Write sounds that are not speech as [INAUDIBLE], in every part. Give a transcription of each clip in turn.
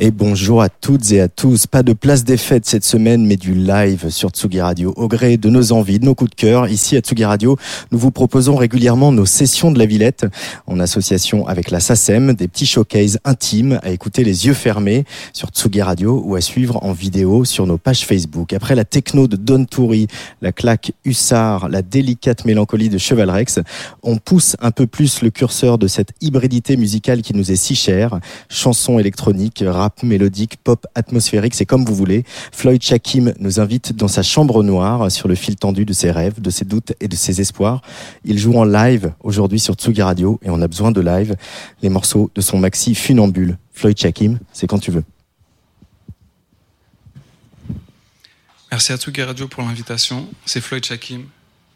Et bonjour à toutes et à tous. Pas de place des fêtes cette semaine, mais du live sur Tsugi Radio. Au gré de nos envies, de nos coups de cœur, ici à Tsugi Radio, nous vous proposons régulièrement nos sessions de la Villette, en association avec la SACEM, des petits showcases intimes à écouter les yeux fermés sur Tsugi Radio ou à suivre en vidéo sur nos pages Facebook. Après la techno de Don Toury, la claque Hussard, la délicate mélancolie de Cheval Rex, on pousse un peu plus le curseur de cette hybridité musicale qui nous est si chère. Chansons électroniques, rap mélodique, pop atmosphérique, c'est comme vous voulez. Floyd Chakim nous invite dans sa chambre noire sur le fil tendu de ses rêves, de ses doutes et de ses espoirs. Il joue en live aujourd'hui sur Tsugi Radio et on a besoin de live. Les morceaux de son maxi Funambule. Floyd Chakim, c'est quand tu veux. Merci à Tsugi Radio pour l'invitation. C'est Floyd Chakim.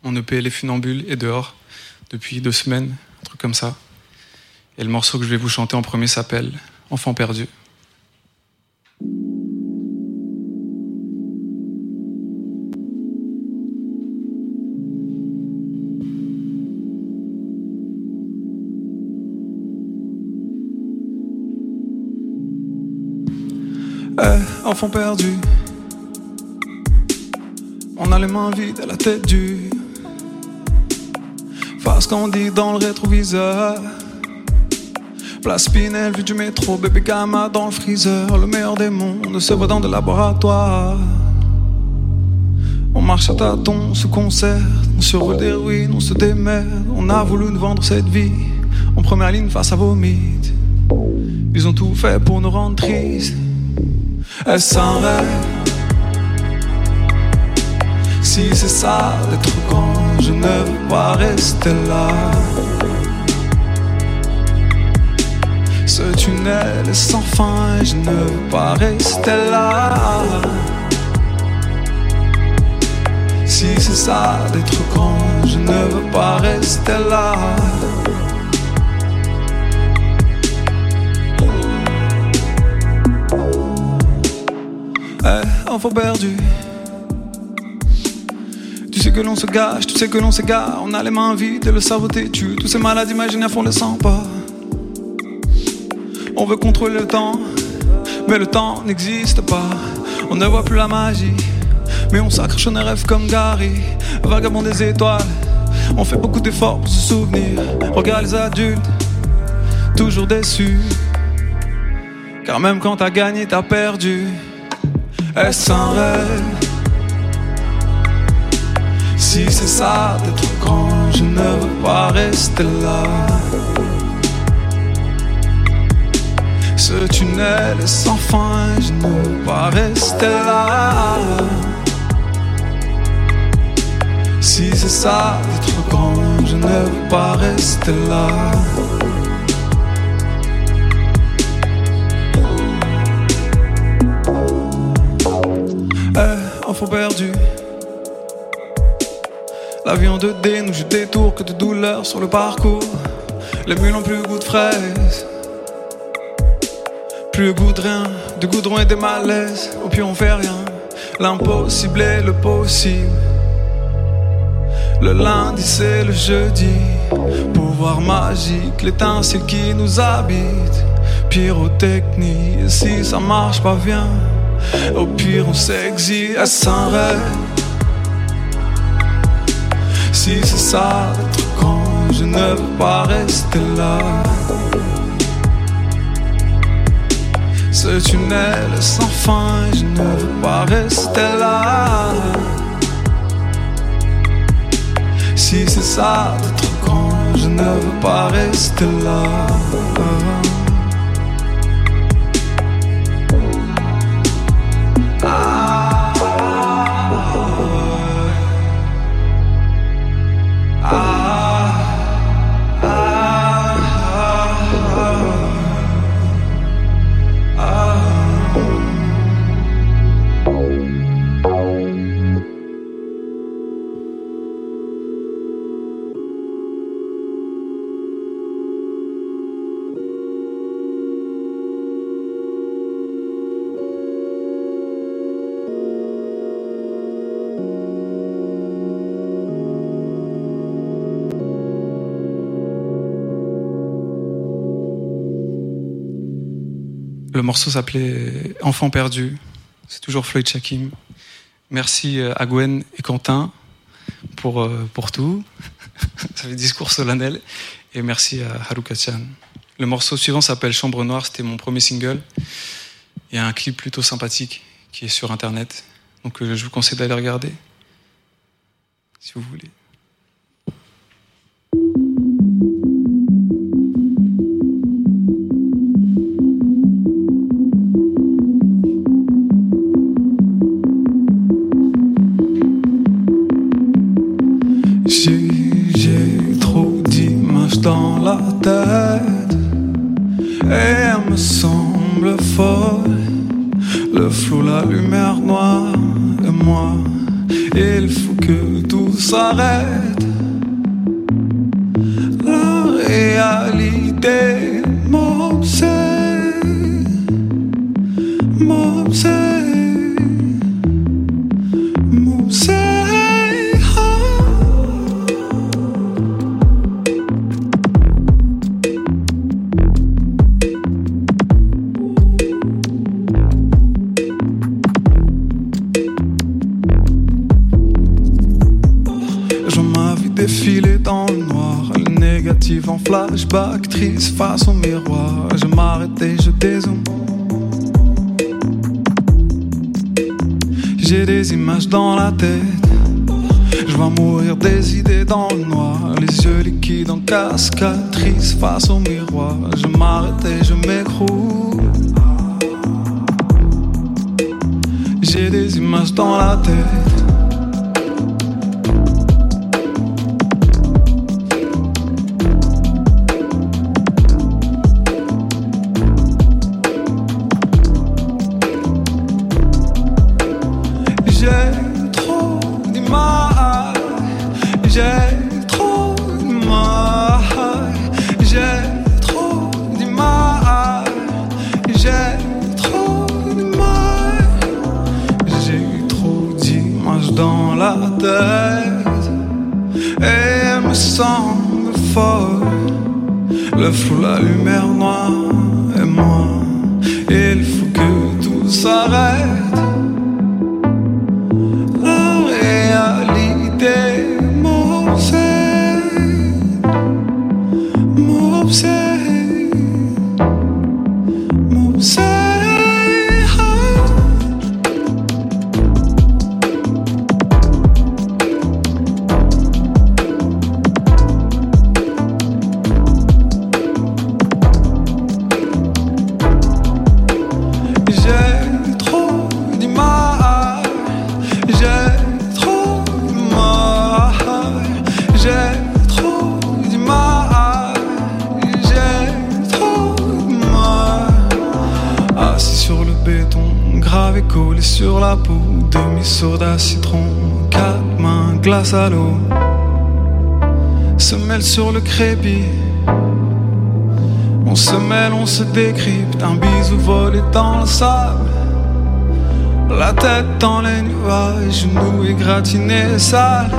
Mon EP Les Funambules est dehors depuis deux semaines, un truc comme ça. Et le morceau que je vais vous chanter en premier s'appelle Enfant perdu. Eh, enfant perdu. On a les mains vides et la tête dure. Face qu'on dit dans le rétroviseur. Place Pinel, vue du métro, bébé gamma dans le freezer. Le meilleur des mondes se voit dans des laboratoires. On marche à tâtons, on se concerte, on survole des ruines, on se démerde. On a voulu nous vendre cette vie en première ligne face à vos mythes. Ils ont tout fait pour nous rendre tristes. Est-ce un rêve Si c'est ça d'être grand, je ne veux pas rester là. Ce tunnel est sans fin je ne veux pas rester là. Si c'est ça d'être grand, je ne veux pas rester là. Eh, enfant perdu. Tu sais que l'on se gâche, tu sais que l'on s'égare. On a les mains vides et le cerveau têtu. Tous ces malades imaginaires font le sang pas. On veut contrôler le temps, mais le temps n'existe pas. On ne voit plus la magie, mais on s'accroche à nos rêves comme Gary, vagabond des étoiles. On fait beaucoup d'efforts pour se souvenir. Regarde les adultes, toujours déçus. Car même quand t'as gagné, t'as perdu. Un rêve Si c'est ça d'être grand, je ne veux pas rester là. Ce tunnel est sans fin, je ne veux pas rester là. Si c'est ça d'être grand, je ne veux pas rester là. Eh, enfant perdu. L'avion de D nous joue des que de douleurs sur le parcours. Les mules ont plus goût de fraise. Plus goût de rien, du goudron et des malaises. Au pire, on fait rien. L'impossible est le possible. Le lundi, c'est le jeudi. Pouvoir magique, l'étincelle qui nous habite. Pyrotechnie, si ça marche pas, viens. Au pire, on s'exile, un rêve? Si c'est ça grand, je ne veux pas rester là. Ce tunnel sans fin, je ne veux pas rester là. Si c'est ça d'être grand, je ne veux pas rester là. Le morceau s'appelait Enfant perdu. C'est toujours Floyd Chakim. Merci euh, à Gwen et Quentin pour, euh, pour tout. [LAUGHS] Ça fait discours solennel. Et merci à Haruka Chan. Le morceau suivant s'appelle Chambre Noire. C'était mon premier single. Il y a un clip plutôt sympathique qui est sur internet. Donc euh, je vous conseille d'aller regarder. Si vous voulez. S'arrête en flashback Triste face au miroir. Je m'arrête et je dézoome. J'ai des images dans la tête. Je vais mourir des idées dans le noir. Les yeux liquides en cascade face au miroir. Je m'arrête et je m'écroule. J'ai des images dans la tête glace à l'eau, se mêle sur le crépi. On se mêle, on se décrypte, un bisou volé dans le sable. La tête dans les nuages, genoux égratignés sales.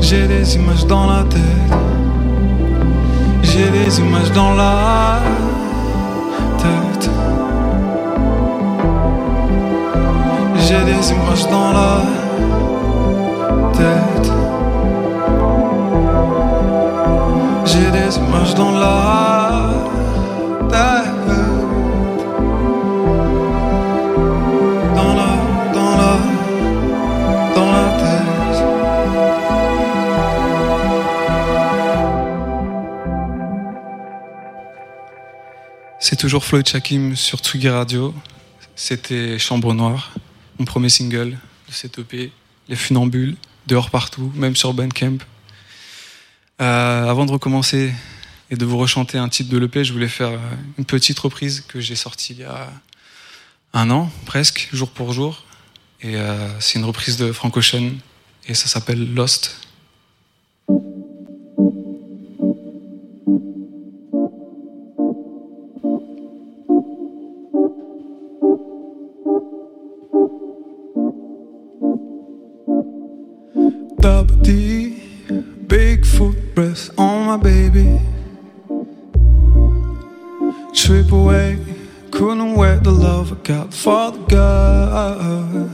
J'ai des images dans la tête, j'ai des images dans la tête. J'ai des images dans la tête. J'ai des images dans la tête. Dans la, dans la, dans la tête. C'est toujours Floyd Chakim sur Tsugi Radio. C'était Chambre Noire, mon premier single de cette EP, Les Funambules dehors partout, même sur Bandcamp. Euh, avant de recommencer et de vous rechanter un titre de l'EP, je voulais faire euh, une petite reprise que j'ai sortie il y a un an, presque, jour pour jour. Et euh, c'est une reprise de Frank Ocean et ça s'appelle Lost. Double D, Bigfoot breath on my baby. Trip away, couldn't wait the love I got for the girl.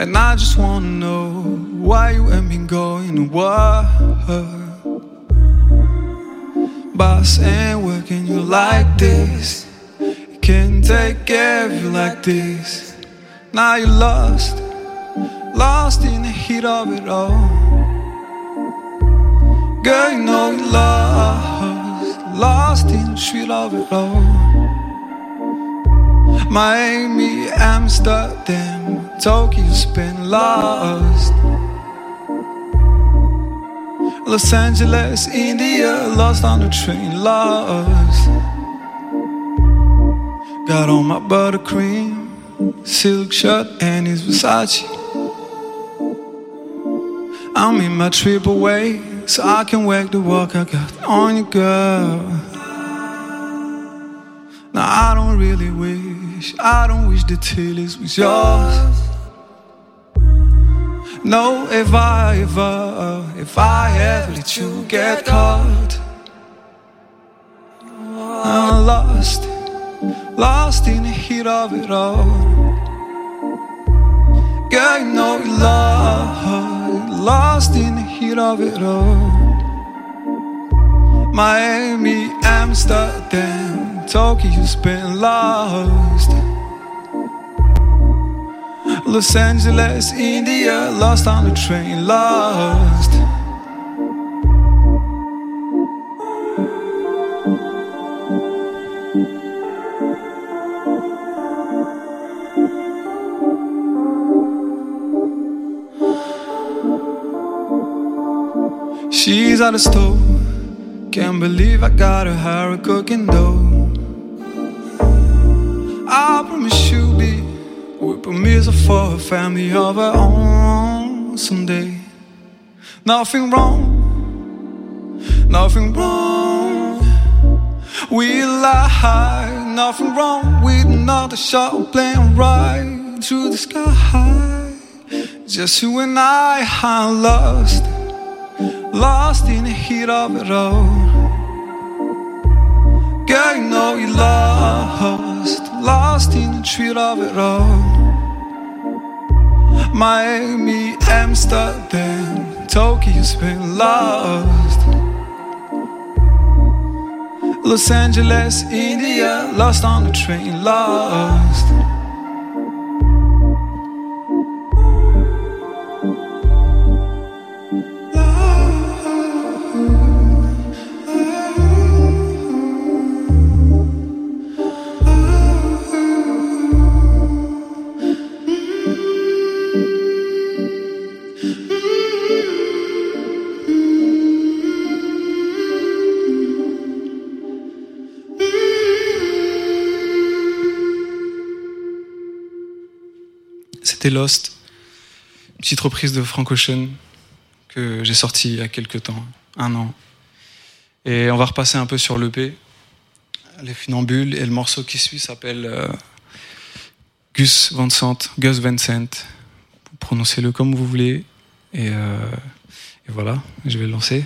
And I just wanna know why you and me going to war. Boss ain't working you like this. Can't take care of you like this. Now you're lost, lost in heat of it all. Girl, you know you're lost, lost in the street of it all. Miami, Amsterdam, Tokyo's been lost. Los Angeles, India, lost on the train, lost. Got on my buttercream, silk shirt, and his Versace. I'm in my triple away, so I can work the walk I got on you, girl. Now I don't really wish, I don't wish the Tillis was yours. No, if I ever, if I ever let you get caught, I'm lost, lost in the heat of it all. Girl, you know you lost, lost in the heat of it all. Miami, Amsterdam, Tokyo's been lost. Los Angeles, India, lost on the train, lost. She's at the stove. Can't believe I got her hair cooking dough. I promise you'll be with Bermuda for a family of her own someday. Nothing wrong, nothing wrong. We lie, nothing wrong with another shot playing right through the sky. Just you and I are lost, lost in the heat of it all. Girl, you know you lost, lost in the treat of it all. Miami, Amsterdam, Tokyo's been lost. Los Angeles, India, lost on the train, lost. C'était Lost, une petite reprise de Frank Ocean que j'ai sorti il y a quelques temps, un an. Et on va repasser un peu sur l'EP, Les Funambules, et le morceau qui suit s'appelle euh, Gus Vincent, Gus Vincent. Prononcez-le comme vous voulez. Euh, et voilà, je vais le lancer.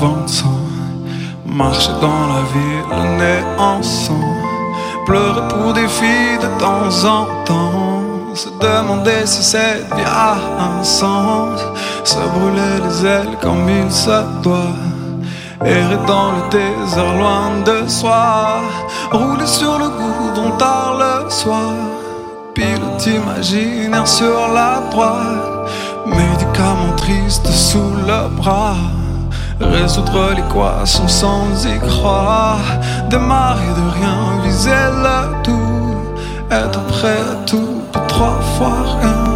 25 Marcher dans la ville, le en sang. Pleurer pour des filles de temps en temps. Se demander si cette vie a un sens. Se brûler les ailes comme il se doit. Errer dans le désert loin de soi. Rouler sur le goudron tard le soir. Pilote imaginaire sur la droite. Médicament triste sous le bras. Résoudre l'équation sans y croire, démarrer de rien, viser le tout, être prêt à tout, trois fois rien.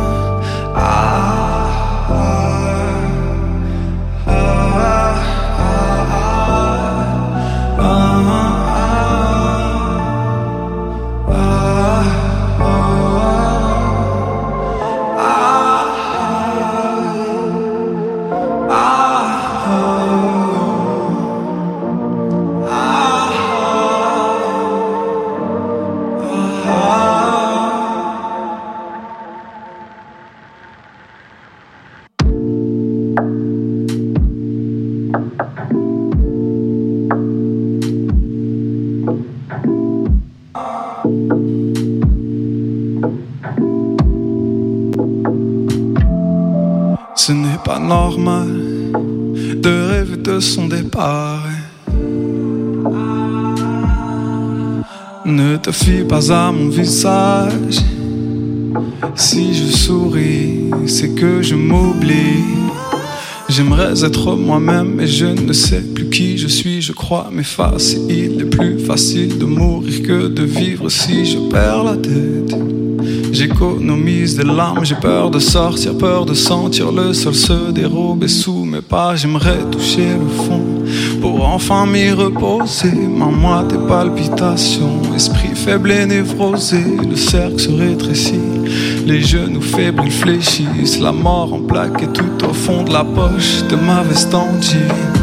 Ne te fie pas à mon visage. Si je souris, c'est que je m'oublie. J'aimerais être moi-même, mais je ne sais plus qui je suis. Je crois m'effacer. Il est plus facile de mourir que de vivre si je perds la tête. J'économise des larmes, j'ai peur de sortir, peur de sentir le sol se dérober sous mes pas. J'aimerais toucher le fond pour enfin m'y reposer. Ma moi des palpitations, esprit faible et névrosé. Le cercle se rétrécit, les genoux fébriles fléchissent. La mort en plaque est tout au fond de la poche de ma veste en jean.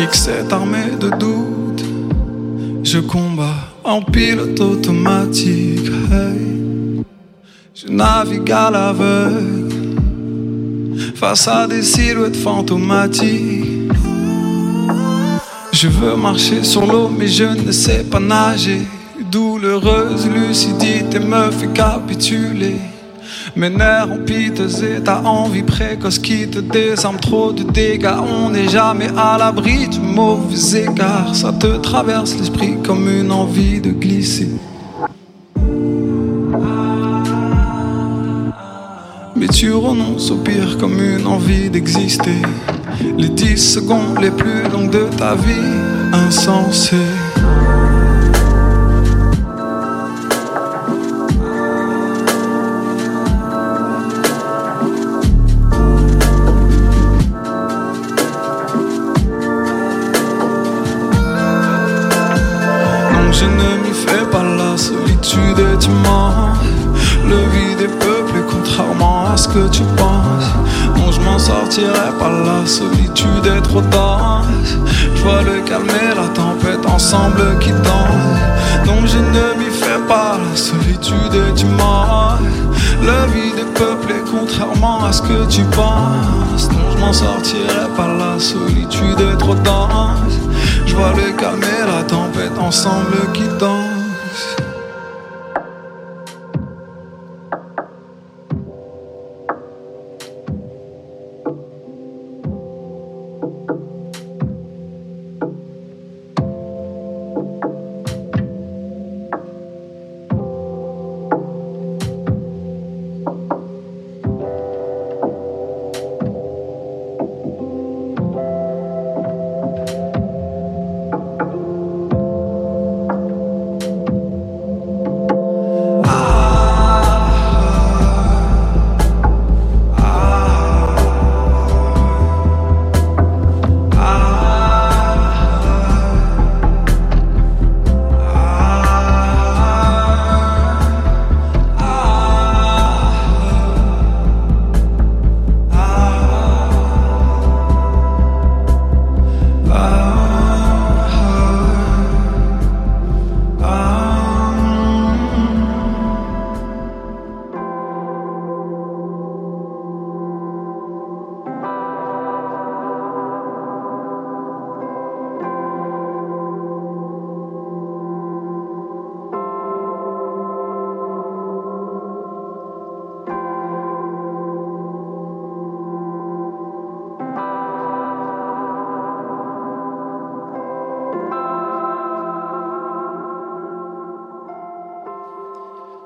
Nique cette armée de doute. Je combats en pilote automatique. Je navigue à l'aveugle face à des silhouettes fantomatiques. Je veux marcher sur l'eau, mais je ne sais pas nager. Douloureuse lucidité me fait capituler. Mes nerfs ont piteux ta envie précoce qui te désarme trop de dégâts. On n'est jamais à l'abri du mauvais écart. Ça te traverse l'esprit comme une envie de glisser. Mais tu renonces au pire comme une envie d'exister. Les dix secondes les plus longues de ta vie, insensées. Que tu penses. Non, je m'en sortirai pas la solitude est trop dense. Je vois le calmer la tempête ensemble qui danse. Donc je ne m'y fais pas la solitude est immense. Le vide est peuplé contrairement à ce que tu penses. Non, je m'en sortirai pas la solitude est trop dense. Je vois le calmer la tempête ensemble qui danse.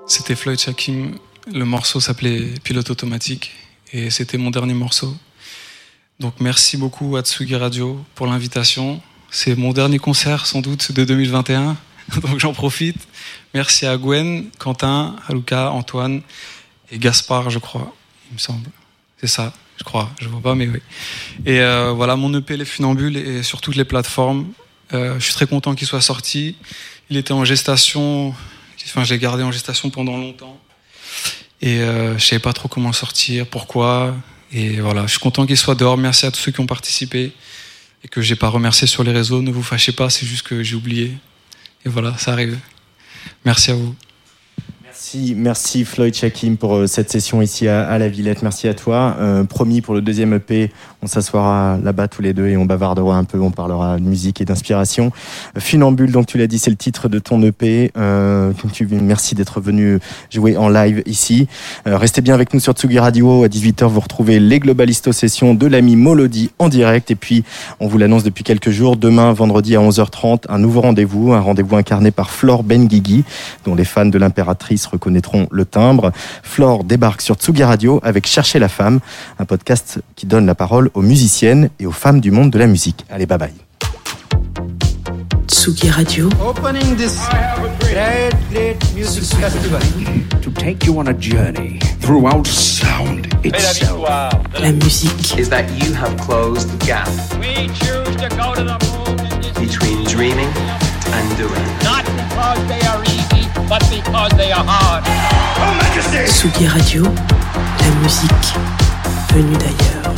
C'était Floyd Shakim. Le morceau s'appelait Pilote automatique et c'était mon dernier morceau. Donc merci beaucoup à Tsugi Radio pour l'invitation. C'est mon dernier concert sans doute de 2021, [LAUGHS] donc j'en profite. Merci à Gwen, Quentin, Aluka, Antoine et Gaspard, je crois, il me semble. C'est ça, je crois, je vois pas, mais oui. Et euh, voilà, mon EP Les Funambules est sur toutes les plateformes. Euh, je suis très content qu'il soit sorti. Il était en gestation, enfin j'ai gardé en gestation pendant longtemps. Et euh, je savais pas trop comment sortir, pourquoi. Et voilà, je suis content qu'il soit dehors. Merci à tous ceux qui ont participé et que j'ai pas remercié sur les réseaux. Ne vous fâchez pas, c'est juste que j'ai oublié. Et voilà, ça arrive. Merci à vous. Merci, merci Floyd Shakim pour euh, cette session ici à, à la Villette. Merci à toi. Euh, promis pour le deuxième EP, on s'assoira là-bas tous les deux et on bavardera un peu. On parlera de musique et d'inspiration. Funambule, donc tu l'as dit, c'est le titre de ton EP. Euh, tu, merci d'être venu jouer en live ici. Euh, restez bien avec nous sur Tsugi Radio. À 18h, vous retrouvez les Globalisto Sessions de l'ami Molody en direct. Et puis, on vous l'annonce depuis quelques jours. Demain, vendredi à 11h30, un nouveau rendez-vous. Un rendez-vous incarné par Flore Benguigui, dont les fans de l'impératrice reconnaîtront le timbre. Flore débarque sur Tsugi Radio avec Chercher la femme, un podcast qui donne la parole aux musiciennes et aux femmes du monde de la musique. Allez, bye bye. Tsugi Radio, Opening this great, great music festival. To take you on a journey throughout sound la itself. la musique, Is that you have closed the gap We choose to go to the moon between dreaming and doing. not because they are easy, but because they are hard. Tsugi Radio, la musique venue d'ailleurs.